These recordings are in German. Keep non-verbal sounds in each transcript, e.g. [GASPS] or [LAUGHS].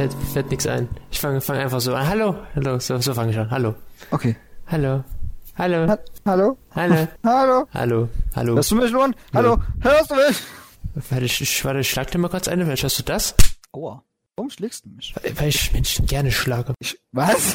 fällt, fällt nichts ein. Ich fange fang einfach so an. Hallo, hallo, so, so fange ich an. Hallo, Okay. hallo, hallo, Ha hallo? hallo, [LAUGHS] Hallo? hallo, hallo. Hörst du mich, Luan? Hallo? Hörst du mich? Warte, ich, warte, schlag dir mal kurz eine. Vielleicht hörst du das? Aua. Warum schlägst du mich? Weil ich Menschen gerne schlage. Ich, was?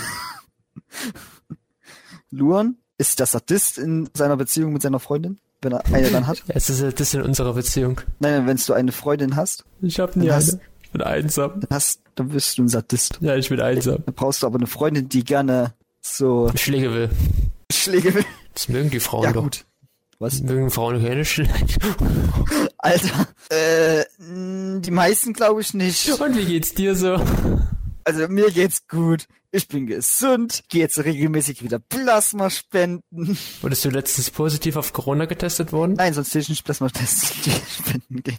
[LAUGHS] Luan ist der Sadist in seiner Beziehung mit seiner Freundin, wenn er eine dann hat? Es ist ja das in unserer Beziehung. Nein, wenn du eine Freundin hast, Ich hab nie eine. hast- bin einsam. dann hast, dann bist du ein Sadist. Ja, ich bin einsam. Dann brauchst du aber eine Freundin, die gerne so Schläge will. Schläge will. Das mögen die Frauen Ja, doch. gut. Was? Mögen Frauen keine Schläge. [LAUGHS] Alter, äh, die meisten glaube ich nicht. Und wie geht's dir so? Also mir geht's gut. Ich bin gesund. Gehe jetzt regelmäßig wieder Plasma spenden. Wurdest du letztens positiv auf Corona getestet worden? Nein, sonst will ich nicht Plasma testen, [LAUGHS] spenden gehen.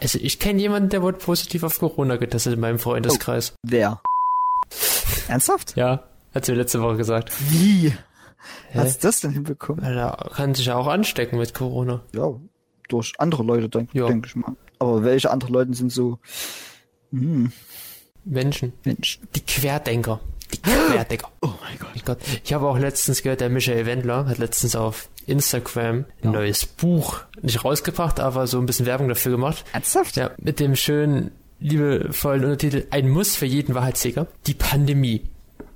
Also ich kenne jemanden, der wurde positiv auf Corona getestet in meinem Freundeskreis. Wer? Ernsthaft? Ja, hat sie mir letzte Woche gesagt. Wie? Hä? Hast du das denn hinbekommen? Er kann sich ja auch anstecken mit Corona. Ja, durch andere Leute, denke Ja. denk ich mal. Aber welche andere Leute sind so, hm, Menschen. Mensch. Die Querdenker. Die. Oh mein Gott. Mein Gott. Ich habe auch letztens gehört, der Michael Wendler hat letztens auf Instagram ein neues Buch nicht rausgebracht, aber so ein bisschen Werbung dafür gemacht. Ernsthaft? Ja, mit dem schönen, liebevollen Untertitel Ein Muss für jeden Wahrheitsjäger. Die Pandemie.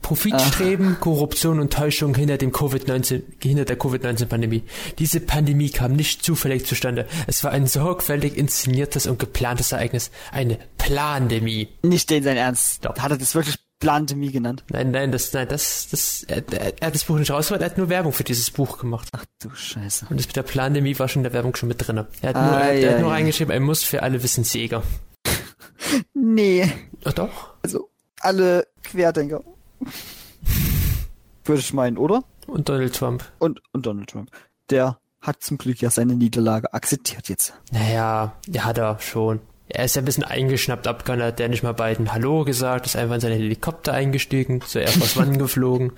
Profitstreben, Korruption und Täuschung hinter dem Covid-19, hinter der Covid-19-Pandemie. Diese Pandemie kam nicht zufällig zustande. Es war ein sorgfältig inszeniertes und geplantes Ereignis. Eine Plandemie. Nicht den sein Ernst. Doch. Hat er das wirklich Plandemie genannt? Nein, nein, das, nein, das, das, er, er, er hat das Buch nicht rausgebracht, er hat nur Werbung für dieses Buch gemacht. Ach du Scheiße. Und das mit der Plandemie war schon in der Werbung schon mit drinne. Er hat Ah, nur, er, er ja, hat nur ja. reingeschrieben, ein Muss für alle Wissensjäger. [LAUGHS] Nee. Ach doch. Also, alle Querdenker. Würde ich meinen, oder? Und Donald Trump. Und, und Donald Trump. Der hat zum Glück ja seine Niederlage akzeptiert jetzt. Naja, ja, hat er schon. Er ist ja ein bisschen eingeschnappt abgegangen, hat der nicht mal beiden Hallo gesagt, ist einfach in seinen Helikopter eingestiegen, zur Air Force One [LAUGHS] geflogen.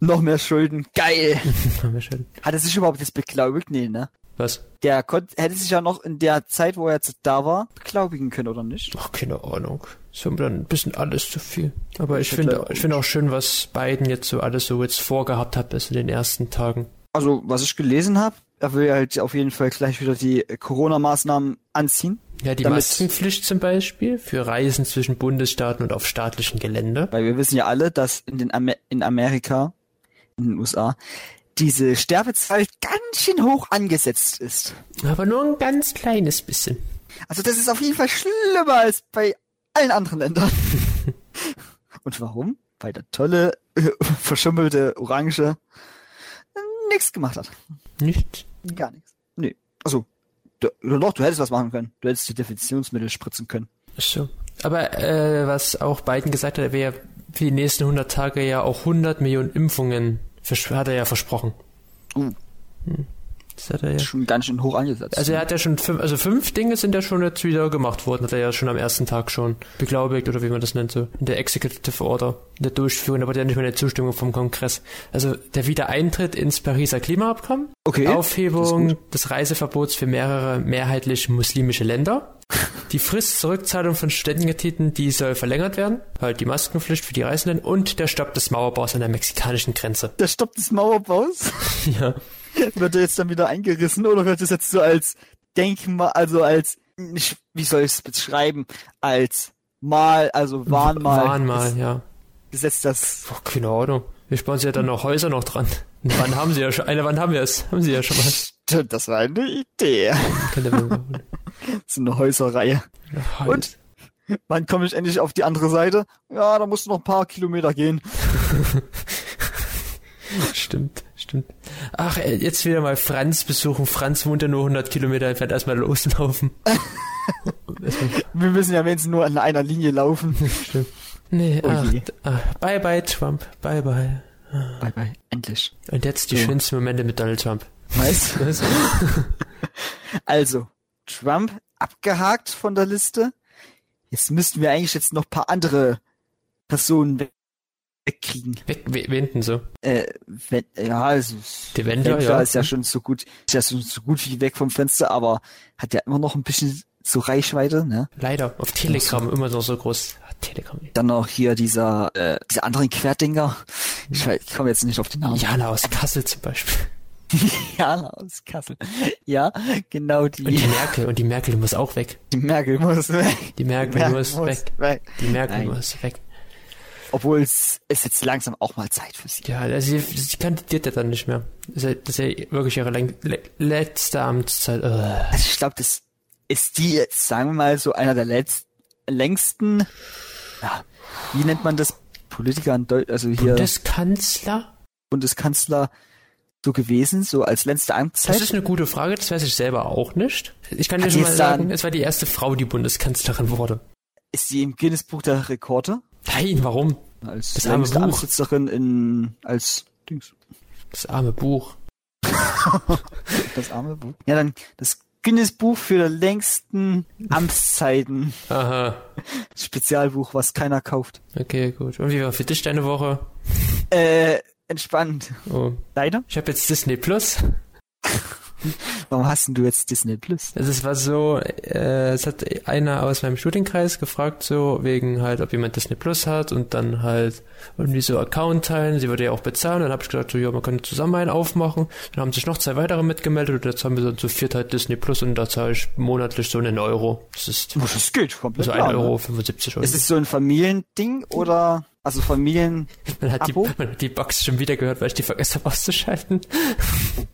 Noch mehr Schulden. Geil. Haben wir schon. Hat er sich überhaupt jetzt beglaubigt? Nee, ne? Was? Der konnte, hätte sich ja noch in der Zeit, wo er jetzt da war, beglaubigen können, oder nicht? Ach, keine Ahnung. Ist mir dann ein bisschen alles zu viel. Aber ich Ja, finde, ich finde auch schön, was Biden jetzt so alles so jetzt vorgehabt hat bis in den ersten Tagen. Also, was ich gelesen habe, er will halt auf jeden Fall gleich wieder die Corona-Maßnahmen anziehen. Ja, die Damit- Maskenpflicht zum Beispiel für Reisen zwischen Bundesstaaten und auf staatlichem Gelände. Weil wir wissen ja alle, dass in den Amer in Amerika, in den USA, diese Sterbezahl ganz schön hoch angesetzt ist. Aber nur ein ganz kleines bisschen. Also das ist auf jeden Fall schlimmer als bei allen anderen Ländern. [LAUGHS] Und warum? Weil der tolle, [LAUGHS] äh, verschimmelte Orange nichts gemacht hat. Nicht? Gar nichts. Nee. Also, du, doch, du hättest was machen können. Du hättest die Definitionsmittel spritzen können. So. Aber äh, was auch Biden gesagt hat, er wäre für die nächsten 100 Tage ja auch 100 Millionen Impfungen, hat er ja versprochen. Uh, Das hat er ja. schon ganz schön hoch angesetzt. Also er hat ja schon fünf, also fünf Dinge sind ja schon jetzt wieder gemacht worden, hat er ja schon am ersten Tag schon beglaubigt oder wie man das nennt so, in der Executive Order, in der Durchführung, wurde ja nicht mal eine Zustimmung vom Kongress. Also der Wiedereintritt ins Pariser Klimaabkommen, okay. Aufhebung des Reiseverbots für mehrere mehrheitlich muslimische Länder, die Frist zur Rückzahlung von Studentenkrediten, die soll verlängert werden, halt die Maskenpflicht für die Reisenden und der Stopp des Mauerbaus an der mexikanischen Grenze. Der Stopp des Mauerbaus [LAUGHS] Ja. [LAUGHS] wird der jetzt dann wieder eingerissen oder wird das jetzt so als Denkmal, also als wie soll ich es beschreiben, als Mal, also Warnmal. Warnmal, ja. Gesetzt das. Boah, keine Ahnung. Wir sparen sie ja dann noch Häuser noch dran. [LAUGHS] Eine Wand haben sie ja schon. Eine Wand haben wir es. Haben sie ja schon mal. Stimmt, das war eine Idee. Machen. [LAUGHS] So eine Häuserreihe. Ja, Und? Wann komme ich endlich auf die andere Seite? Ja, da musst du noch ein paar Kilometer gehen. [LAUGHS] Stimmt, stimmt. Ach, äh, jetzt wieder mal Franz besuchen. Franz wohnt ja nur 100 Kilometer entfernt. Erstmal loslaufen. [LAUGHS] Wir müssen ja wenigstens nur an einer Linie laufen. [LAUGHS] stimmt. Nee, Oh ach, ah, bye bye Trump. Bye bye. Bye bye, endlich. Und jetzt die So. schönsten Momente mit Donald Trump. Weißt du? Also, Trump abgehakt von der Liste. Jetzt müssten wir eigentlich jetzt noch ein paar andere Personen wegkriegen. Weg, we- wenden so. Äh, wenn, ja, also, Die Wendler, Wendler ja. ist ja schon so gut, ist ja schon so gut wie weg vom Fenster, aber hat ja immer noch ein bisschen so Reichweite, ne? Leider, auf Telegram immer noch so groß. Ah, Telegram. Dann noch hier dieser, äh, dieser anderen Querdinger. Ich, weiß- ich komme jetzt nicht auf den Namen. Jana aus Kassel zum Beispiel. [LAUGHS] Jana aus Kassel. Ja, genau die. Und die Merkel. Und die Merkel muss auch weg. Die Merkel muss weg. Die Merkel muss weg. Die Merkel Nein. muss weg. Obwohl es ist jetzt langsam auch mal Zeit für sie. Ja, also sie, sie kandidiert ja dann nicht mehr. Das ist ja, wirklich ihre letzte Amtszeit. Also ich glaube, das ist die jetzt, sagen wir mal, so einer der letz längsten, ja, wie nennt man das? Politiker in Deutschland, also hier Bundeskanzler? Bundeskanzler so gewesen, so als letzte Amtszeit. Das ist eine gute Frage, das weiß ich selber auch nicht. Ich kann dir schon mal sagen, es war die erste Frau, die Bundeskanzlerin wurde. ist sie im Guinness-Buch der Rekorde Nein, warum? als Das arme Buch. Amtssitzerin in als Dings. Das arme Buch. [LAUGHS] Das arme Buch. Ja, dann das Guinness-Buch für die längsten Amtszeiten. Aha. [LAUGHS] Spezialbuch, was keiner kauft. Okay, gut. Und wie war für dich deine Woche? Äh, entspannt. Oh. Leider? Ich habe jetzt Disney Plus. [LAUGHS] Warum hast denn du jetzt Disney Plus? Also es war so, äh, es hat einer aus meinem Studienkreis gefragt, so wegen halt, ob jemand Disney Plus hat und dann halt irgendwie so Account teilen. Sie würde ja auch bezahlen. Dann habe ich gedacht, so, ja, man könnte zusammen einen aufmachen. Dann haben sich noch zwei weitere mitgemeldet und jetzt haben wir so zu viert halt Disney Plus und da zahle ich monatlich so einen Euro. Das ist Oh, das geht komplett. also 1,75 klar, ne? Euro 75 Euro. Ist es so ein Familiending oder also Familien? [LAUGHS] Man hat, die, man hat die Box schon wieder gehört, weil ich die vergessen habe auszuschalten. [LAUGHS]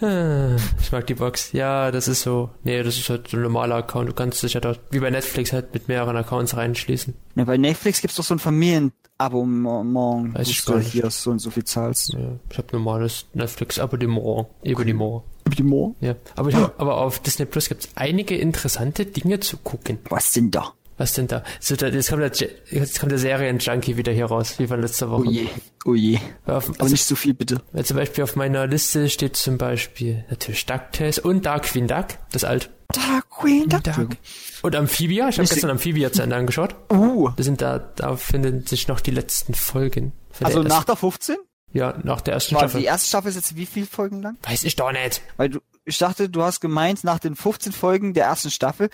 Ah, ich mag die Box. Ja, das ist so. Nee, das ist halt so ein normaler Account. Du kannst dich ja dort, wie bei Netflix, halt mit mehreren Accounts reinschließen. Ja, bei Netflix gibt's doch so ein Familienabonnement, Weiß wo ich du gar nicht. hier so und so viel zahlst. Ja, ich habe normales Netflix-Abonnement. Abonnement. Die Mo? Ja. Aber, ich hab, aber auf Disney Plus gibt's einige interessante Dinge zu gucken. Was denn da? Was denn da? So, da jetzt, kommt der, Je- jetzt kommt der Serien-Junkie wieder hier raus, wie von letzter Woche. Oh je, oh je. Auf, Aber also, nicht so viel bitte. Weil zum Beispiel auf meiner Liste steht zum Beispiel natürlich DuckTales und Dark Queen Duck, das alt. Dark Queen, Dark. Dark. Und Amphibia, ich habe gestern Amphibia zu Ende angeschaut. Uh, Da sind da, da finden sich noch die letzten Folgen. Also nach der 15? ja, nach der ersten War Staffel. die erste Staffel ist jetzt wie viele Folgen lang? Weiß ich doch nicht. Weil du, ich dachte, du hast gemeint, nach den 15 Folgen der ersten Staffel,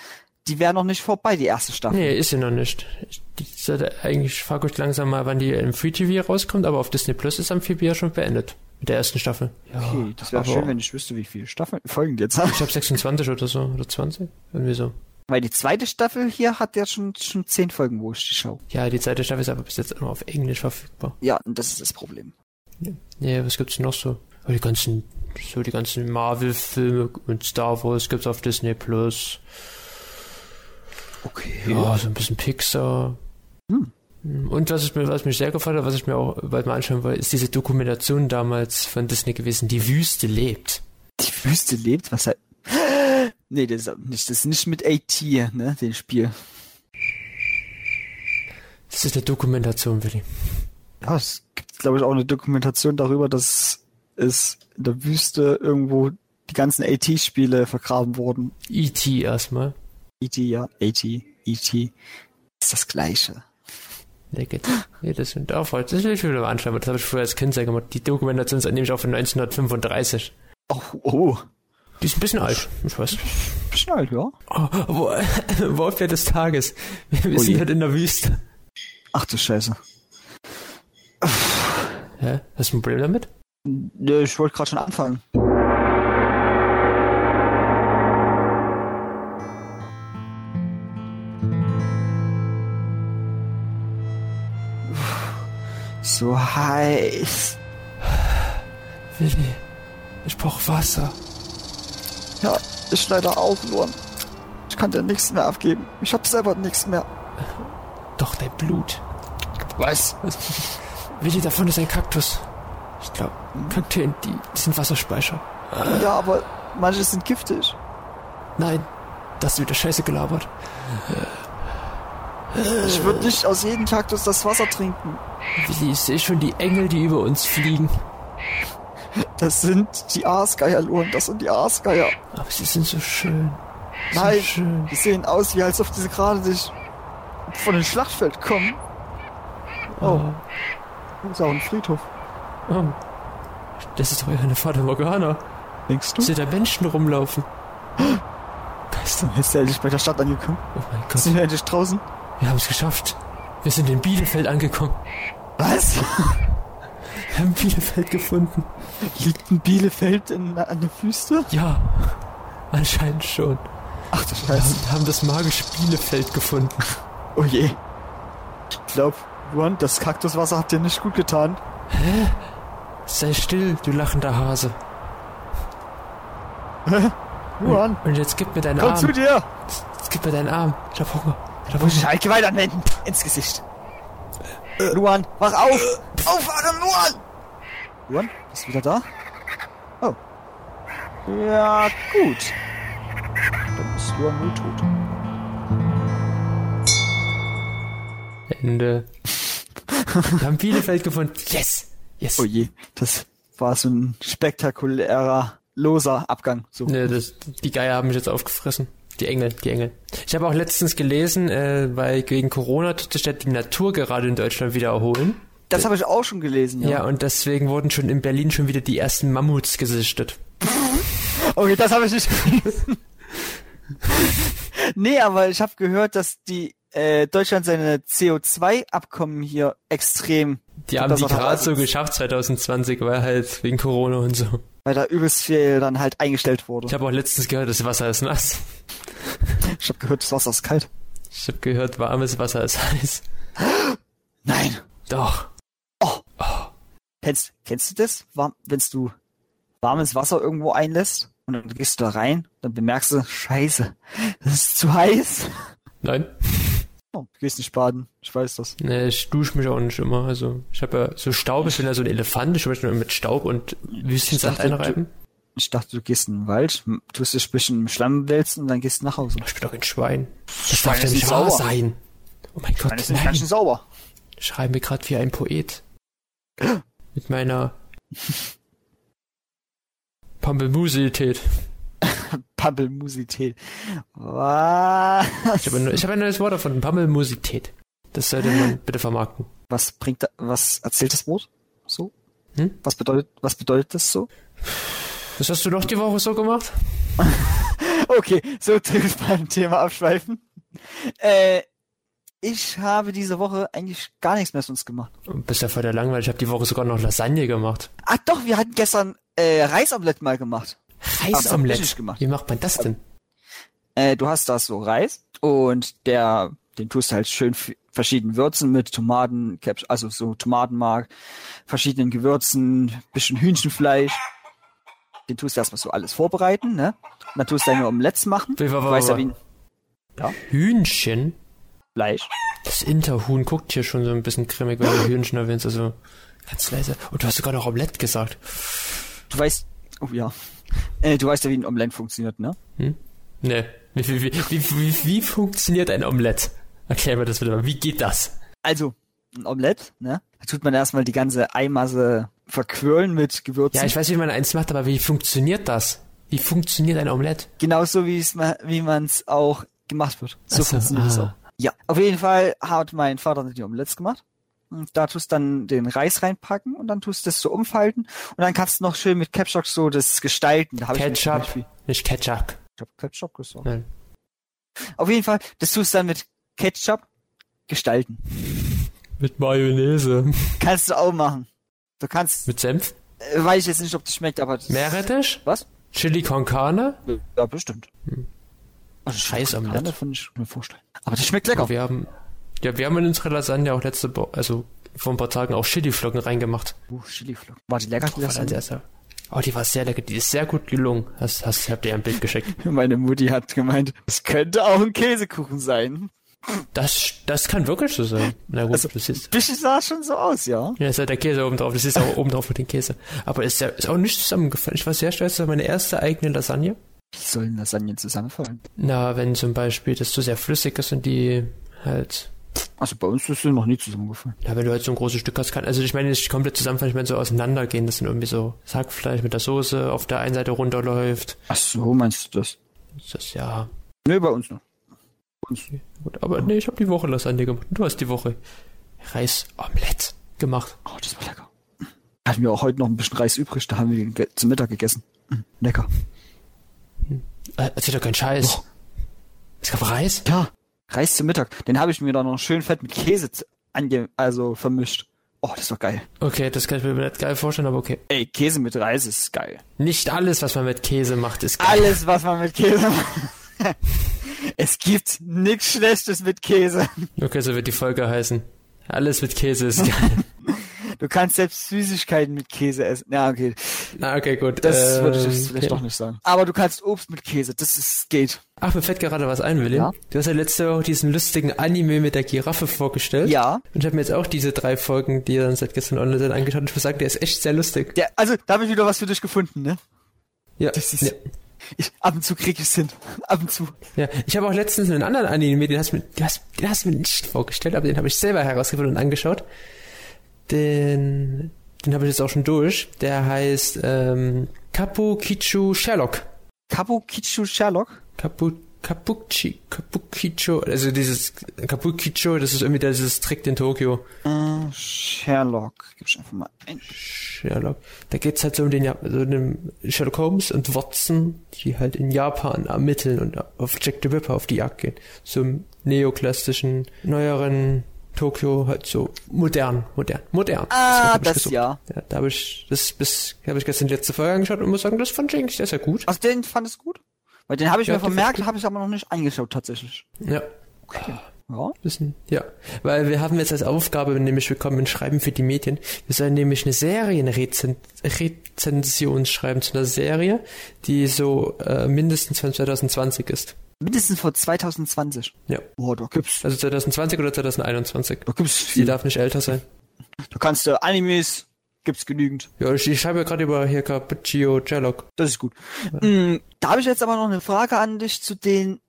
die wären noch nicht vorbei, die erste Staffel. Nee, ist sie noch nicht. Ich- Die sollte eigentlich frage ich langsam mal, wann die im Free TV rauskommt, aber auf Disney Plus ist Amphibia schon beendet. Mit der ersten Staffel. Ja, Okay, das wäre schön, wenn ich wüsste, wie viele Staffeln, Folgen die jetzt haben. Ich glaube 26 oder so, oder 20. Irgendwie so. Weil die zweite Staffel hier hat ja schon, schon 10 Folgen, wo ich die schau. Ja, die zweite Staffel ist aber bis jetzt nur auf Englisch verfügbar. Ja, und das ist das Problem. Ja, was gibt's noch so? Die ganzen, so die ganzen Marvel-Filme und Star Wars gibt's auf Disney Plus. Okay. Ja, so ein bisschen Pixar. Hm. Und was, ich mir, was mich sehr gefallen hat, was ich mir auch bald mal anschauen wollte, ist diese Dokumentation damals von Disney gewesen, Die Wüste lebt. Die Wüste lebt, was halt. [GASPS] Nee, das ist nicht, das ist nicht mit AT, ne, den Spiel. Das ist eine Dokumentation, Willi. Ja, es gibt, glaube ich, auch eine Dokumentation darüber, dass es in der Wüste irgendwo die ganzen AT-Spiele vergraben wurden. E.T. erstmal. E.T., ja, AT, E.T. Ist das gleiche. Lecket. Ja, das sind auch voll. Das will ich wieder mal anschauen, das habe ich früher als Kind sehr gemacht. Die Dokumentation ist nämlich auch von 1935. Oh, oh. Die ist ein bisschen alt, ich weiß. Bisschen alt, ja. Oh, wo, [LAUGHS] Wortwert des Tages. Wir, wir Oh sind halt in der Wüste. Ach du Scheiße. Hä? Hast du ein Problem damit? Ich wollte gerade schon anfangen. So heiß. Willi, ich brauch Wasser. Ja, ich leider auch nur. Ich kann dir nichts mehr abgeben. Ich hab selber nichts mehr. Doch, dein Blut. Was? Was? Willi, davon ist ein Kaktus. Ich glaube, Kakteen, die, die sind Wasserspeicher. Ja, aber manche sind giftig. Nein, das ist wieder Scheiße gelabert. Ich würde nicht aus jedem Kaktus das Wasser trinken. Willi, ich sehe schon die Engel, die über uns fliegen. Das sind die Aasgeierlohren. Das sind die Aasgeier. Aber sie sind so schön. So Nein, schön. die sehen aus, wie als ob diese gerade sich von dem Schlachtfeld kommen. Oh, das ist auch ein Friedhof. Oh. Das ist doch eine Fata Morgana. Denkst Ich sehe da Menschen rumlaufen. Was? Jetzt endlich bei der Stadt angekommen. Oh mein Gott, Sind wir endlich draußen? Wir haben es geschafft. Wir sind in Bielefeld angekommen. Was? Wir [LAUGHS] haben Bielefeld gefunden. Liegt ein Bielefeld in, an der Wüste? Ja, anscheinend schon. Ach du Wir Scheiße. haben, haben das magische Bielefeld gefunden. Oh je. Ich glaub, Juan, das Kaktuswasser hat dir nicht gut getan. Sei still, du lachender Hase. Juan, Und jetzt gib mir deinen komm Arm. zu dir! Jetzt gib mir deinen Arm. Ich hab Hunger. Hab Muss ich halt Gewalt anwenden. Ins Gesicht. Luan, wach auf! Aufwachen, Luan! Luan, bist du wieder da? Oh. Ja, gut. Dann ist Luan wohl tot. Ende. Wir haben Bielefeld gefunden. Yes! Yes! Oh je, das war so ein spektakulärer, loser Abgang. So. Ne, das, die Geier haben mich jetzt aufgefressen. Die Engel, die Engel. Ich habe auch letztens gelesen, äh, weil wegen Corona tut sich die Natur gerade in Deutschland wieder erholen. Das habe ich auch schon gelesen, Ja. ja. und deswegen wurden schon in Berlin schon wieder die ersten Mammuts gesichtet. [LAUGHS] Okay, das habe ich nicht gelesen. [LAUGHS] nee, aber ich habe gehört, dass die äh, Deutschland seine CO2-Abkommen hier extrem, Die haben die gerade so geschafft 2020, weil halt wegen Corona und so. weil da übelst viel dann halt eingestellt wurde. Ich habe auch letztens gehört, das Wasser ist nass. Ich habe gehört, das Wasser ist kalt. Ich habe gehört, warmes Wasser ist heiß. Nein. Doch. Kennst, kennst du das? Wenn du warmes Wasser irgendwo einlässt und dann gehst du da rein, dann bemerkst du, scheiße, das ist zu heiß. Nein? Oh, du gehst nicht baden, ich weiß das. Ne, ich dusche mich auch nicht immer. Also ich habe ja so Staub, ich bin ja so ein Elefant, ich möchte nur mit Staub und Wüstensand einreiben. Ich dachte, du gehst in den Wald, tust dich ein bisschen im Schlamm wälzen und dann gehst du nach Hause. Ich bin doch ein Schwein. Das Schweine darf ja nicht wahr sauber. sein. Oh mein Gott, Dann ist nicht nein. ganz schön sauber. Ich schreibe mir gerade wie ein Poet. Mit meiner [LAUGHS] Pampelmusität. [LAUGHS] Pampelmusität. Was? Ich habe ein, ich habe ein neues Wort davon, Pampelmusität. Das sollte man [LAUGHS] bitte vermarkten. Was bringt da, was erzählt das Wort? So? Hm? Was bedeutet, was bedeutet das so? Was hast du noch die Woche so gemacht? [LAUGHS] Okay, so tief beim Thema abschweifen. Äh, ich habe diese Woche eigentlich gar nichts mehr sonst gemacht. Du bist ja voll der langweilig. Ich habe die Woche sogar noch Lasagne gemacht. Ach doch, wir hatten gestern äh, Reisomelett mal gemacht. Reisomelett. Wie macht man das denn? Äh, du hast da so Reis und der, den tust du halt schön verschiedenen Würzen mit Tomaten, also so Tomatenmark, verschiedenen Gewürzen, bisschen Hühnchenfleisch. Den tust du erstmal so alles vorbereiten, ne? Und dann tust du deine Omelettes machen. Wie, wa- Du wa- weißt ja, wa- wie ein Hühnchen? Fleisch. Das Interhuhn guckt hier schon so ein bisschen grimmig, wenn du Hühnchen erwähnst. Also ganz leise. Und du hast sogar noch Omelette gesagt. Du weißt, oh ja. Äh, du weißt ja, wie ein Omelett funktioniert, ne? Ne. Wie, wie, wie, wie, funktioniert ein Omelett? Erklär mir das bitte mal. Wie geht das? Also, ein Omelett, ne? Da tut man erstmal die ganze Eimasse verquirlen mit Gewürzen. Ja, ich weiß, wie man eins macht, aber wie funktioniert das? Wie funktioniert ein Omelett? Genauso wie es ma- wie man es auch gemacht wird. So so, funktioniert es ah. auch. Ja, auf jeden Fall hat mein Vater die Omelettes gemacht. Und da tust dann den Reis reinpacken und dann tust du das so umfalten und dann kannst du noch schön mit Ketchup so das gestalten. Da Ketchup, nicht Ketchup. Ich hab Ketchup gesagt. Nein. Auf jeden Fall, das tust du dann mit Ketchup gestalten. Mit Mayonnaise. Kannst du auch machen. Du kannst, Mit Senf? äh, weiß ich jetzt nicht, ob das schmeckt, aber das, Meerrettich? was? Chili con carne? Ja, bestimmt. Also Scheiß Omelette Omelette. von ich mir vorstellen. Aber das schmeckt lecker. Aber wir haben, ja, wir haben in unsere Lasagne auch letzte, Bo also vor ein paar Tagen auch Chiliflocken reingemacht. Uh, Chiliflocken. War die lecker, die War dann Lasagne? oh, die war sehr lecker. Die ist sehr gut gelungen. Hast, hast, habt ihr ein Bild geschickt. [LAUGHS] Meine Mutti hat gemeint, es könnte auch ein Käsekuchen sein. Das, das kann wirklich so sein. Na gut, Also- das ist, Bisschen sah schon so aus, ja. ja, ist halt der Käse oben drauf. Das ist auch oben drauf mit dem Käse. Aber ist ja, ist auch nicht zusammengefallen. Ich war sehr stolz, das war meine erste eigene Lasagne. Wie sollen Lasagnen zusammenfallen? Na, wenn zum Beispiel das zu sehr flüssig ist und die halt, Also bei uns ist sie noch nie zusammengefallen. ja, wenn du halt so ein großes Stück hast, kann, also ich meine nicht komplett zusammenfallen, ich meine so auseinandergehen, dass dann irgendwie so Sackfleisch mit der Soße auf der einen Seite runterläuft. Ach so, meinst du das? Das ist ja, Nö, bei uns noch. Bei uns. gut. Aber nee, ich habe die Woche Lasagne gemacht. Du hast die Woche Reisomelett gemacht. Oh, das war lecker. Hatten wir auch heute noch ein bisschen Reis übrig, da haben wir zum Mittag gegessen. Mm, Lecker. Äh, erzähl doch keinen Scheiß. Doch. Es gab Reis? Ja. Reis zum Mittag. Den habe ich mir dann noch schön fett mit Käse ange also vermischt. Oh, das war geil. Okay, das kann ich mir nicht geil vorstellen, aber okay. Ey, Käse mit Reis ist geil. Nicht alles, was man mit Käse macht, ist geil. Alles, was man mit Käse macht. [LAUGHS] es gibt nichts Schlechtes mit Käse. Okay, so wird die Folge heißen. Alles mit Käse ist geil. [LAUGHS] Du kannst selbst Süßigkeiten mit Käse essen. Ja, okay. Na, okay, gut. Das würde ich Ähm, jetzt vielleicht okay. doch nicht sagen. Aber du kannst Obst mit Käse. Das ist, geht. Ach, mir fällt gerade was ein, Willi. Ja? Du hast ja letzte Woche diesen lustigen Anime mit der Giraffe vorgestellt. Ja. Und ich habe mir jetzt auch diese drei Folgen, die dann seit gestern online sind, angeschaut und ich muss sagen, der ist echt sehr lustig. Der, also, da habe ich wieder was für dich gefunden, ne? Ja, Das ist- ja, Ich, ab und zu krieg ich's hin. [LAUGHS] Ab und zu. ja. Ich habe auch letztens einen anderen Anime, den hast du mir, den hast, den hast du mir nicht vorgestellt, aber den habe ich selber herausgefunden und angeschaut. Den, den habe ich jetzt auch schon durch. Der heißt ähm, Kapukichu Sherlock. Kabukicho Sherlock? Kapu, Kapuchi, Kapukicho, also dieses Kapukicho, das ist irgendwie dieses Trick in Tokio. Äh, Sherlock. Gib ich einfach mal ein. Sherlock. Da geht's halt so um den Ja- so einem Sherlock Holmes und Watson, die halt in Japan ermitteln und auf Jack the Ripper auf die Jagd gehen. So im neoklassischen, neueren Tokio, halt so modern, modern, modern. Ah, das gesucht. ja. ja. Da habe ich, das bis, habe ich gestern die letzte Folge angeschaut und muss sagen, das fand ich eigentlich sehr, sehr gut. Also den fand es gut? Weil den habe ich Ja, mir vermerkt, habe ich aber noch nicht angeschaut tatsächlich. Ja. Ja. Bisschen, ja. Weil wir haben jetzt als Aufgabe nämlich bekommen, ein Schreiben für die Medien. Wir sollen nämlich eine Serienrezension schreiben zu einer Serie, die so äh, mindestens von 2020 ist. Mindestens vor 2020. Ja. Boah, da gibt's, Also 2020 oder 2021. da gibt's Die viel. darf nicht älter sein. Du kannst äh, Animes, gibt's genügend. Ja, ich, ich schreibe ja gerade über hier Cappuccino Sherlock. Das ist gut. Mm, da habe ich jetzt aber noch eine Frage an dich zu den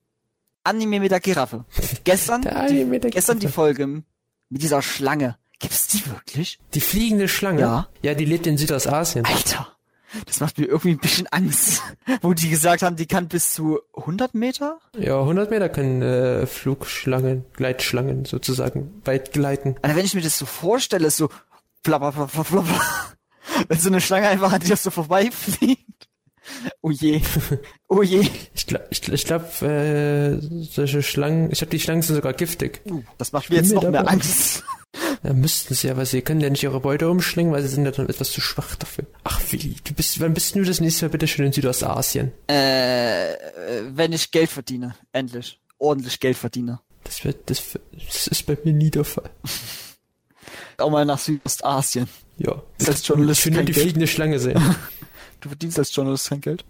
Anime mit der Giraffe. [LAUGHS] Gestern, Der Anime mit der die, gestern die Giraffe. Folge mit dieser Schlange. Gibt's die wirklich? Die fliegende Schlange? Ja. Ja, die lebt in Südostasien. Alter, das macht mir irgendwie ein bisschen Angst. Wo die gesagt haben, die kann bis zu 100 Meter? Ja, 100 Meter können äh, Flugschlangen, Gleitschlangen sozusagen weit gleiten. Alter, wenn ich mir das so vorstelle, so flapper, flapper, flapper, wenn so eine Schlange einfach an dir so vorbeifliegt. Oh je. [LAUGHS] Oh je. Ich glaube, ich, ich glaub, äh, solche Schlangen, ich glaube, die Schlangen sind sogar giftig. Uh, das macht mir jetzt noch mehr. Angst. Ja, müssten sie, aber sie können ja nicht ihre Beute umschlingen, weil sie sind ja dann etwas zu schwach dafür. Ach, Willi, du bist, wann bist du das nächste Mal bitte schon in Südostasien? Äh, äh, wenn ich Geld verdiene. Endlich. Ordentlich Geld verdiene. Das wird, das, das ist bei mir nie der Fall. [LAUGHS] Auch mal nach Südostasien. Ja. Als Journalist Ich will nur kein die Geld. fliegende Schlange sehen. [LAUGHS] Du verdienst als Journalist kein Geld.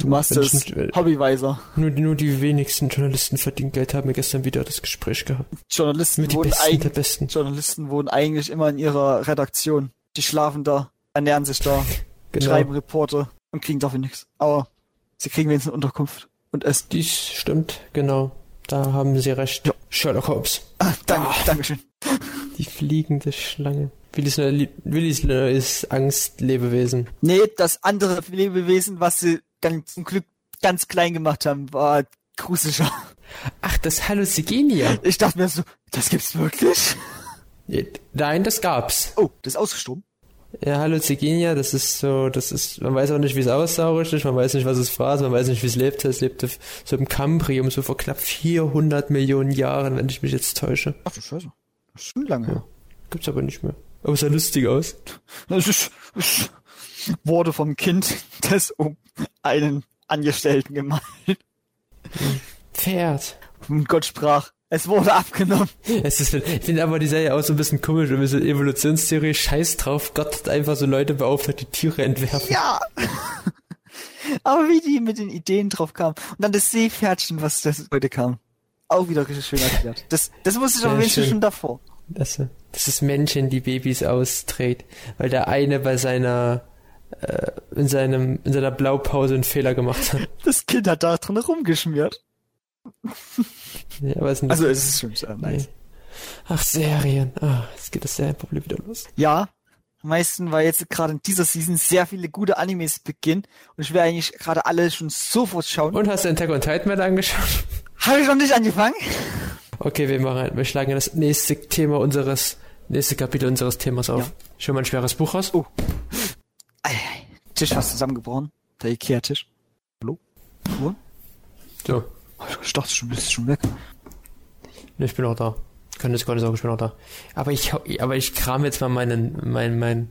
Du machst es ich nicht- Hobbyweiser. nur, nur die wenigsten Journalisten verdienen Geld, haben wir gestern wieder das Gespräch gehabt. Journalisten Mit wohnen Besten. Journalisten wohnen eigentlich immer in ihrer Redaktion. Die schlafen da, ernähren sich da, [LAUGHS] Genau. schreiben Reporte und kriegen dafür nichts. Aber sie kriegen wenigstens eine Unterkunft und Essen. Dies stimmt, genau. Da haben sie recht. Ja. Sherlock Holmes. Ah, danke, Ah. Dankeschön. [LAUGHS] Die fliegende Schlange. Willis, neuer- Willis neues Angstlebewesen. Nee, das andere Lebewesen, was sie ganz, zum Glück ganz klein gemacht haben, war gruseliger. Ach, das Hallucigenia. Ich dachte mir so, das gibt's wirklich? Nein, das gab's. Oh, das ist ausgestorben. Ja, Hallucigenia, das ist so, das ist, man weiß auch nicht, wie es aussah richtig, man weiß nicht, was es war, man weiß nicht, wie es lebte. Es lebte so im Cambrium, so vor knapp 400 Millionen Jahren, wenn ich mich jetzt täusche. Ach du Scheiße. Das ist schon lange her. Gibt's aber nicht mehr. Aber es sah lustig aus. Das ist, es wurde vom Kind [LAUGHS] des um einen Angestellten gemalt. Pferd. Und Gott sprach, es wurde abgenommen. Es ist, ich finde aber die Serie auch so ein bisschen komisch, irgendwie so Evolutionstheorie, scheiß drauf, Gott hat einfach so Leute beauftragt, die Tiere entwerfen. Ja. [LAUGHS] Aber wie die mit den Ideen drauf kamen. Und dann das Seepferdchen, was das heute kam. Auch wieder richtig schön erklärt. Das, das wusste ich aber wenigstens schon davor. Das, das ist Männchen, die Babys ausdreht, weil der eine bei seiner äh, in seinem in seiner Blaupause einen Fehler gemacht hat. [LAUGHS] Das Kind hat da drin rumgeschmiert. Ja, aber es Also es ist schon sehr nice. nee. Ach Serien, ah, jetzt geht das Serienproblem wieder los. Ja, am meisten, weil jetzt gerade in dieser Season sehr viele gute Animes beginnen. Und ich will eigentlich gerade alle schon sofort schauen. Und hast du Attack on Titan mal angeschaut? Habe ich noch nicht angefangen? Okay, wir machen, wir schlagen das nächste Thema unseres nächste Kapitel unseres Themas auf. Ja. Schon mal ein schweres Buch raus. Oh. Ei, ei. Tisch fast zusammengebrochen. Der Ikea-Tisch. Hallo? Uhr? So. Oh, Ich dachte, du bist schon weg. Ne, ich bin auch da. Kann das gar nicht sagen, ich bin auch da. Aber ich, aber ich kram jetzt mal meinen, meinen, meinen,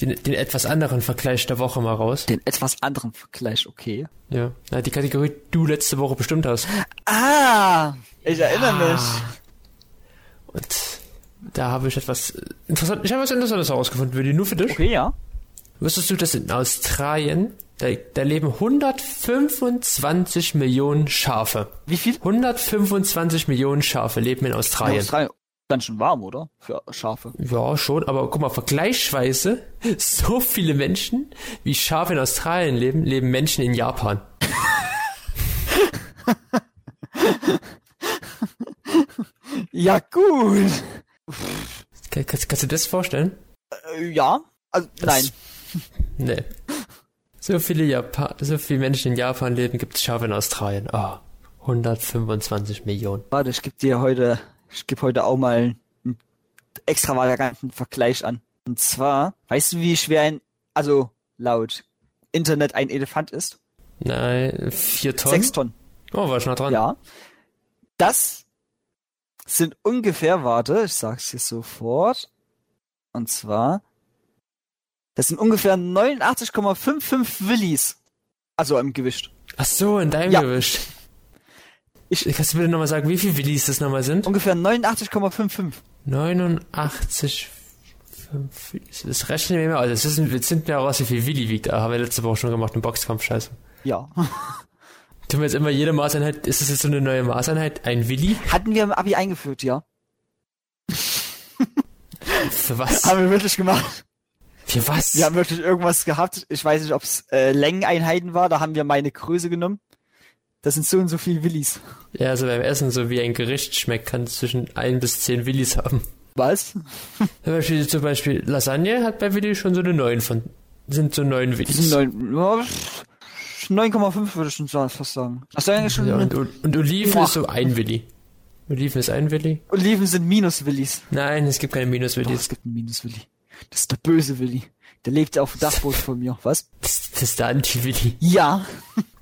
den, den etwas anderen Vergleich der Woche mal raus. Den etwas anderen Vergleich, okay. Ja. Na, die Kategorie, die du letzte Woche bestimmt hast. Ah, ich erinnere Ah. mich. Und da habe ich etwas interessant, ich habe was Interessantes herausgefunden, Willi, nur für dich. Okay, ja. Wusstest du, dass in Australien, da, da leben 125 Millionen Schafe. Wie viel? 125 Millionen Schafe leben in Australien. Australien. Ganz schön warm, oder? Für Schafe. Ja, schon, aber guck mal, vergleichsweise, [LAUGHS] so viele Menschen, wie Schafe in Australien leben, leben Menschen in Japan. [LAUGHS] Ja, gut. Kann, kannst, kannst du das vorstellen? Äh, ja. Also, nein. [LAUGHS] Nee. So viele Japan so viele Menschen in Japan leben, gibt es Schafe in Australien. Ah, 125 Millionen. Warte, ich gebe dir heute, ich gebe heute auch mal einen extravaganten Vergleich an. Und zwar, weißt du, wie schwer ein, also laut Internet ein Elefant ist? Nein, vier Tonnen. Sechs Tonnen. Oh, war schon dran. Ja. Das sind ungefähr, warte, ich sag's dir sofort. Und zwar, das sind ungefähr 89,55 Willis. Also im Gewicht. Ach so, in deinem Ja. Gewicht. Ich- Kannst du bitte nochmal sagen, wie viel Willis das nochmal sind? Ungefähr 89,55. 89, 5, das rechnen wir mal. Also das wissen, wir sind ja raus, wie viel Willi wiegt. Ah, haben wir letzte Woche schon gemacht im Boxkampf, scheiße. Ja. Tun wir jetzt immer jede Maßeinheit, ist das jetzt so eine neue Maßeinheit? Ein Willi? Hatten wir im Abi eingeführt, ja. Für was? Haben wir wirklich gemacht. Für was? Wir haben wirklich irgendwas gehabt. Ich weiß nicht, ob es äh, Längeneinheiten war. Da haben wir meine Größe genommen. Das sind so und so viel Willis. Ja, also beim Essen, so wie ein Gericht schmeckt, kann es zwischen ein bis zehn Willis haben. Was? [LAUGHS] Zum Beispiel, zum Beispiel Lasagne hat bei Willi schon so eine 9 von, sind so 9 Die Willis. neun, 9,5 würde ich schon fast sagen. Du eigentlich schon Ja, und, und Oliven Boah. ist so ein Willi. Oliven ist ein Willi? Oliven sind Minus-Willis. Nein, es gibt keine Minus-Willis. es gibt einen Minus-Willi. Das ist der böse Willi. Der lebt auf dem Dachboot von mir. Was? Das, das ist der Anti-Willi. Ja.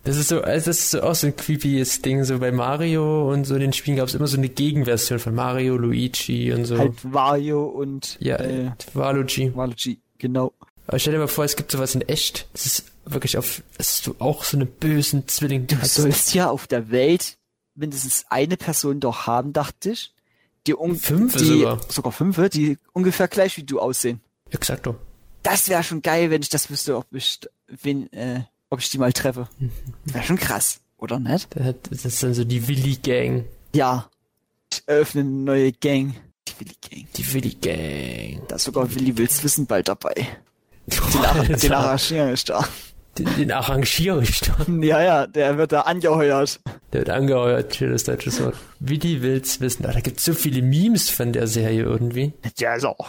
Das ist so, also das ist so auch so ein creepyes Ding. So bei Mario und so in den Spielen gab es immer so eine Gegenversion von Mario, Luigi und so. Halt Wario und ja, äh, Waluigi. Waluigi. Genau. Aber stell dir mal vor, es gibt sowas in echt. Das ist wirklich auf, das ist so auch so eine bösen Zwilling. Du sollst ja auf der Welt mindestens eine Person doch haben, dachte ich. Die un Fünf die, sogar. Sogar fünf, die ungefähr gleich wie du aussehen. Exakto. Das wäre schon geil, wenn ich das wüsste, ob ich wen, äh, ob ich die mal treffe. [LAUGHS] Wäre schon krass, oder nicht? Das ist dann so die Willi-Gang. Ja. Ich eröffne eine neue Gang. Die Willi Gang. Die Willi-Gang. Da ist sogar Willi Wills Wissen bald dabei. Den, Ar Den, arrangiere ich da. Den, den arrangiere ich da. [LAUGHS] Ja, ja, der wird da angeheuert. Der wird angeheuert, schönes deutsches Wort. Willi will's wissen. Ah, da gibt's so viele Memes von der Serie irgendwie. Ja, ist auch.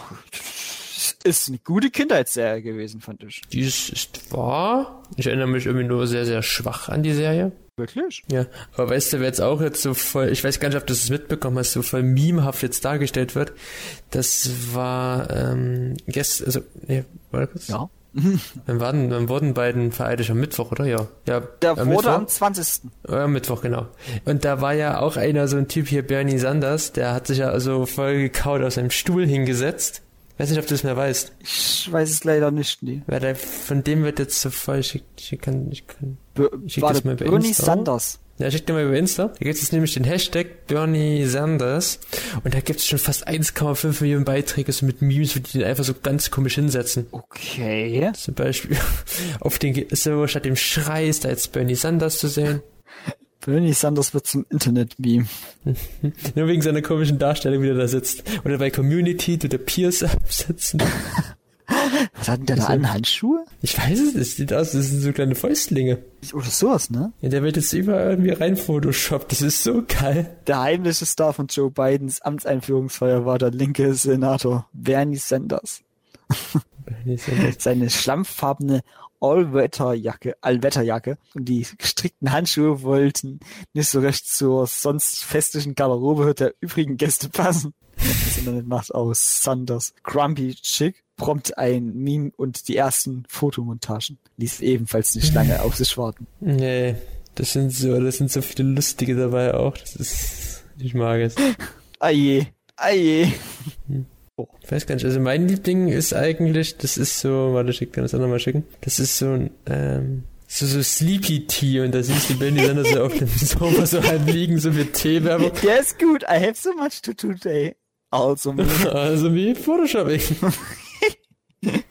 Ist eine gute Kindheitsserie gewesen, fand ich. Dies ist wahr. Ich erinnere mich irgendwie nur sehr, sehr schwach an die Serie. Wirklich? Ja, aber weißt du, wer jetzt auch jetzt so voll, ich weiß gar nicht, ob du es mitbekommen hast, so voll memehaft jetzt dargestellt wird, das war, ähm, gestern, also, nee, warte kurz. Ja. [LAUGHS] Wann waren, wann wurden beiden vereidigt? Am Mittwoch, oder? Ja. Ja, Der am wurde Mittwoch? am 20. Ja, Mittwoch, genau. Und da war ja auch einer, so ein Typ hier, Bernie Sanders, der hat sich ja also voll gekaut auf seinem Stuhl hingesetzt. Weiß nicht, ob du es mehr weißt. Ich weiß es leider nicht, nee. Weil der, von dem wird jetzt so voll, ich, ich kann, ich kann, Be Schick das mal bei Bernie Insta. Sanders. Ja, schick dir mal über Insta. Da gibt es nämlich den Hashtag Bernie Sanders. Und da gibt es schon fast 1,5 Millionen Beiträge so mit Memes, wo die den einfach so ganz komisch hinsetzen. Okay. Zum Beispiel [LAUGHS] auf den, so statt dem Schrei ist da jetzt Bernie Sanders zu sehen. Bernie Sanders wird zum Internet-Meme. [LAUGHS] Nur wegen seiner komischen Darstellung, wie er da sitzt. Oder bei Community, du der Pierce [LAUGHS] absetzen. Hat denn der da Also- an? Handschuhe? Ich weiß es, es sieht aus, das sind so kleine Fäustlinge. Oder sowas, ne? Ja, der wird jetzt überall irgendwie rein Photoshop. Das ist so geil. Der heimliche Star von Joe Bidens Amtseinführungsfeier war der linke Senator Bernie Sanders. Bernie Sanders. [LAUGHS] Seine schlammfarbene Allwetterjacke, Allwetterjacke und die gestrickten Handschuhe wollten nicht so recht zur sonst festlichen Garderobe der übrigen Gäste passen. [LAUGHS] Das Internet macht aus Sanders Grumpy Chick prompt ein Meme und die ersten Fotomontagen ließ ebenfalls nicht lange [LAUGHS] auf sich warten. Nee, Das sind so, das sind so viele lustige dabei auch. Das ist, ich mag es. [LAUGHS] Aje, aje. Ich weiß gar nicht, also mein Liebling ist eigentlich, das ist so, warte, ich kann das auch nochmal schicken. Das ist so ein, ähm, so, so Sleepy Tea und da siehst du Benny Sanders so auf dem [LAUGHS] Sofa so halb liegen, so mit Teewerbung. Der ist gut. I have so much to do today. Also, Also wie Photoshopping.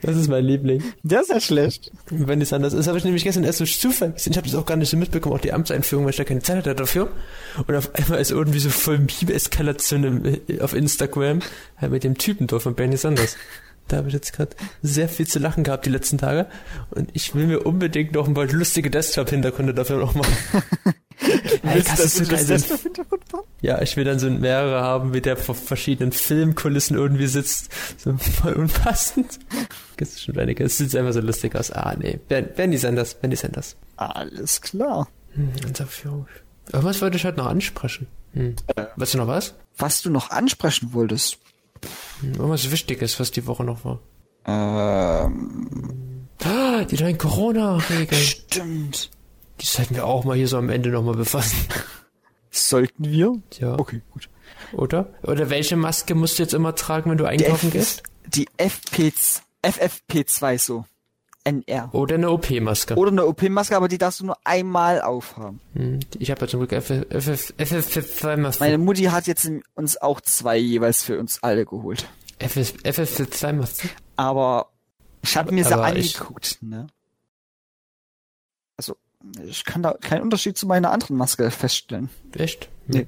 Das ist mein Liebling. der ist ja schlecht. Wenn es anders ist, habe ich nämlich gestern erst durch Zufall gesehen. Ich habe das auch gar nicht so mitbekommen, auch die Amtseinführung, weil ich da keine Zeit hatte dafür. Und auf einmal ist irgendwie so voll Meme-Eskalation im- auf Instagram halt mit dem Typen dort von Bernie Sanders. Da habe ich jetzt gerade sehr viel zu lachen gehabt die letzten Tage. Und ich will mir unbedingt noch ein paar lustige Desktop-Hintergründe dafür noch machen. [LAUGHS] Ey, kannst das, du so geil Ja, ich will dann so mehrere haben, wie der vor verschiedenen Filmkulissen irgendwie sitzt. So voll unpassend. Das ist schon einige. Es sieht einfach so lustig aus. Ah, nee. Ben- Benny Sanders, Benny Sanders. Alles klar. Hm, ganz auf Aber was wollte ich heute noch ansprechen? Hm. Weißt du noch was? Was du noch ansprechen wolltest. Hm, Irgendwas Wichtiges, was die Woche noch war. Ähm, Ah, die neuen Corona-Regeln. stimmt. Die sollten wir auch mal hier so am Ende nochmal befassen. Sollten wir? Ja. Okay, gut. Oder? Oder welche Maske musst du jetzt immer tragen, wenn du einkaufen gehst? Die FP, FFP2 so. NR. Oder eine OP-Maske. Oder eine OP-Maske, aber die darfst du nur einmal aufhaben. Hm, Ich habe ja zum Glück FFP2-Maske. Meine Mutti hat jetzt uns auch zwei jeweils für uns alle geholt. FFP2-Maske? Aber ich habe mir sie angeguckt, ne? Also, ich kann da keinen Unterschied zu meiner anderen Maske feststellen. Echt? Nee.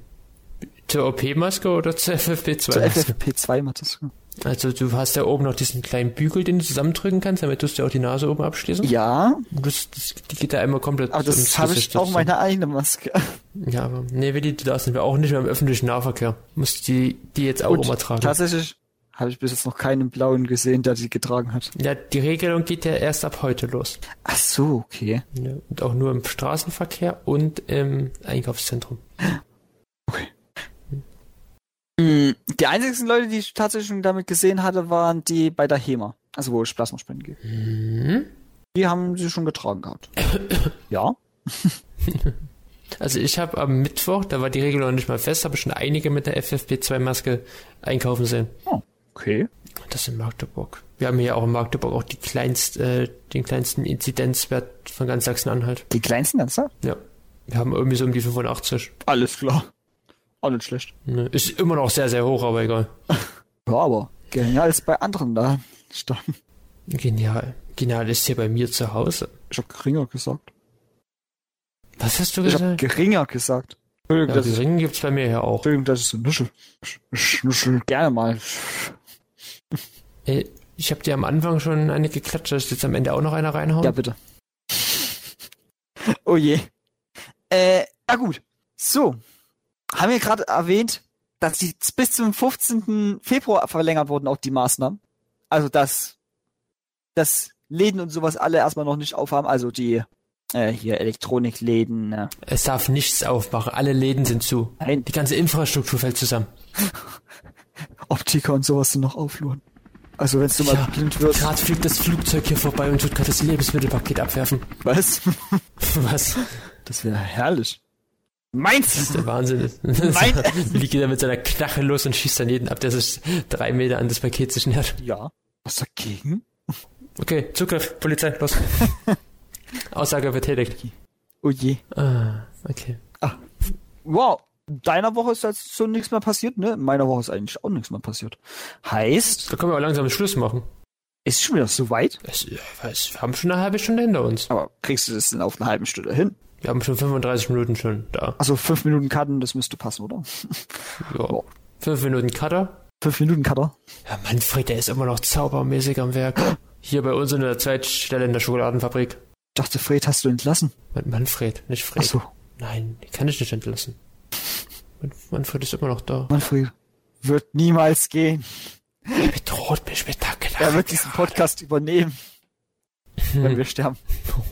Zur OP-Maske oder zur Zur FFP2-Maske? FFP2-Maske. Also du hast ja oben noch diesen kleinen Bügel, den du zusammendrücken kannst, damit tust du auch die Nase oben abschließen. Ja, Das, das, die geht da einmal komplett aber das habe ich auch meine eigene Maske. Ja, aber nee, Willi, du darfst mehr, auch nicht mehr im öffentlichen Nahverkehr. Musst die, die jetzt auch Und immer tragen. Tatsächlich habe ich bis jetzt noch keinen blauen gesehen, der die getragen hat. Ja, die Regelung geht ja erst ab heute los. Ach so, okay. Ja, und auch nur im Straßenverkehr und im Einkaufszentrum. Mm, Die einzigen Leute, die ich tatsächlich schon damit gesehen hatte, waren die bei der HEMA. Also wo ich Plasmaspenden gehe. Mhm. Die haben sie schon getragen gehabt. [LAUGHS] ja. Also ich habe am Mittwoch, da war die Regelung noch nicht mal fest, habe schon einige mit der FFP2-Maske einkaufen sehen. Okay. Das in Magdeburg. Wir haben hier auch in Magdeburg auch die kleinst, äh, den kleinsten Inzidenzwert von ganz Sachsen-Anhalt. Die kleinsten ernsthaft? Ja. Wir haben irgendwie so um die 85. Alles klar. Auch nicht schlecht. Ne? Ist immer noch sehr, sehr hoch, aber egal. [LAUGHS] Ja, aber geringer als bei anderen da. Staaten. Genial. Genial ist hier bei mir zu Hause. Ich habe geringer gesagt. Was hast du Ich habe gesagt? geringer gesagt. Entschuldigung, Ja, ich, Ringe gibt's bei mir ja auch. Entschuldigung, dass ich so nuschel. Ich nuschel gerne mal. Ey, ich habe dir am Anfang schon eine geklatscht, ich jetzt am Ende auch noch eine reinhauen? Ja, bitte. [LAUGHS] Oh je. Äh, na gut. So. Haben wir gerade erwähnt, dass die bis zum 15. Februar verlängert wurden, auch die Maßnahmen. Also, dass, dass Läden und sowas alle erstmal noch nicht aufhaben. Also die, äh, hier Elektronikläden, ne? Es darf nichts aufmachen. Alle Läden sind zu. Nein, Die ganze Infrastruktur fällt zusammen. [LAUGHS] Optiker und sowas sind noch aufluren. Also, wenn du mal Ja, blind wirst. Gerade fliegt das Flugzeug hier vorbei und tut gerade das Lebensmittelpaket abwerfen. Was? [LAUGHS] Was? Das wäre herrlich. Meinst Das ist du? der Wahnsinn. Mein- Willi geht da mit seiner Knarre los und schießt dann jeden ab, der sich drei Meter an das Paket sich nähert. Ja. Was dagegen? Okay, Zugriff, Polizei, los. [LAUGHS] Aussage betätigt. Oh je. Ah, okay. Wow. Deiner Woche ist jetzt so nichts mehr passiert, ne? Meiner Woche ist eigentlich auch nichts mehr passiert. Heißt, Da können wir aber langsam Schluss machen. ist schon wieder so weit? Es, es, wir haben schon eine halbe Stunde hinter uns. Aber kriegst du das denn auf eine halbe Stunde hin? Wir haben schon 35 Minuten schon da. Also fünf Minuten Cutten, das müsste passen, oder? [LAUGHS] Ja. Fünf Minuten Cutter. Fünf Minuten Cutter. Ja, Manfred, der ist immer noch zaubermäßig am Werk. Hier bei uns in der Zweitstelle in der Schokoladenfabrik. Ich dachte, Fred hast du entlassen. Man- Manfred, nicht Fred. Ach so, Nein, die kann ich nicht entlassen. Man- Manfred ist immer noch da. Manfred wird niemals gehen. Er bedroht mich mit der. Er wird diesen Podcast übernehmen, wenn wir sterben.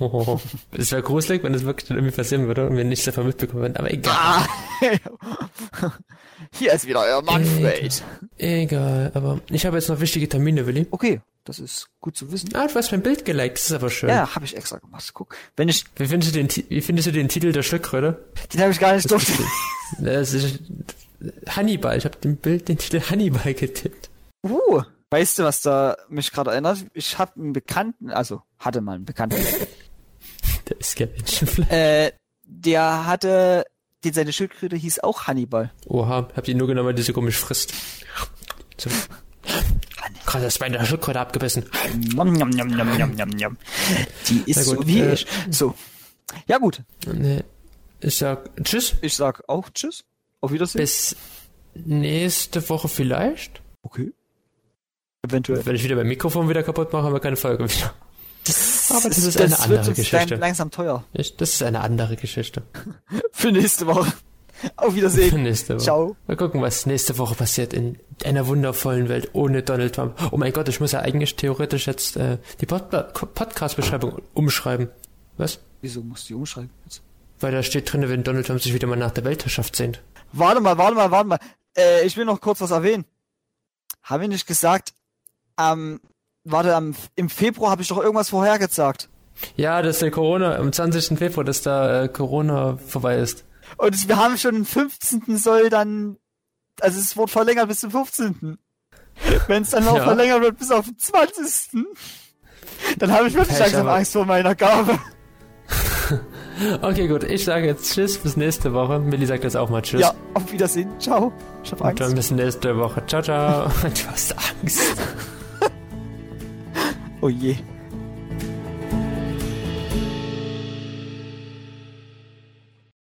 Oh, es wäre gruselig, wenn das wirklich dann irgendwie passieren würde und wir nichts davon mitbekommen würden. Aber egal. Ah. [LAUGHS] Hier ist wieder euer Manfred. Egal, aber ich habe jetzt noch wichtige Termine, Willi. Okay, das ist gut zu wissen. Ah, du hast mein Bild geliked, das ist aber schön. Ja, habe ich extra gemacht. Guck, wenn ich, Wie findest du den, wie findest du den Titel der Schildkröte? den habe ich gar nicht durch. Das ist Hannibal. Ich habe dem Bild den Titel Hannibal getippt. Uh, weißt du, was da mich gerade erinnert? Ich habe einen Bekannten, also hatte mal einen Bekannten, [LAUGHS] Der ist kein Menschenfleisch. äh, der hatte, den seine Schildkröte hieß auch Hannibal. Oha, hab die nur genommen, weil die so komisch frisst. So. Gerade das Bein der Schildkröte abgebissen. Nom, nom, nom, nom, nom, nom, nom. Die ist gut, so wie äh, ich. So. Ja gut, Nee. Ich sag Tschüss. ich sag auch Tschüss. Auf Wiedersehen. Bis nächste Woche vielleicht. Okay. Eventuell. Wenn ich wieder mein Mikrofon wieder kaputt mache, haben wir keine Folge wieder. Das, Aber das ist eine andere Geschichte. langsam teuer. Ich, das ist eine andere Geschichte. Für nächste Woche. Auf Wiedersehen. [LAUGHS] nächste Woche. Ciao. Mal gucken, was nächste Woche passiert in einer wundervollen Welt ohne Donald Trump. Oh mein Gott, ich muss ja eigentlich theoretisch jetzt äh, die Pod Podcast-Beschreibung umschreiben. Was? Wieso musst du die umschreiben? Jetzt? Weil da steht drin, wenn Donald Trump sich wieder mal nach der Weltherrschaft sehnt. Warte mal, warte mal, warte mal. Äh, ich will noch kurz was erwähnen. Haben wir nicht gesagt, am, warte, am, im Februar habe ich doch irgendwas vorhergesagt. Ja, dass der Corona, am 20. Februar, dass da äh, Corona vorbei ist. Und wir haben schon den 15. soll dann, also es wurde verlängert bis zum 15. Wenn es dann noch Ja. verlängert wird bis auf den 20. Dann habe ich wirklich Pech, langsam aber- Angst vor meiner Gabe. [LAUGHS] Okay, gut, ich sage jetzt Tschüss, bis nächste Woche. Millie sagt jetzt auch mal Tschüss. Ja, auf Wiedersehen. Ciao. Ich hab Und dann Angst. bis nächste Woche. Ciao, ciao. [LAUGHS] Du hast Angst. Oh je.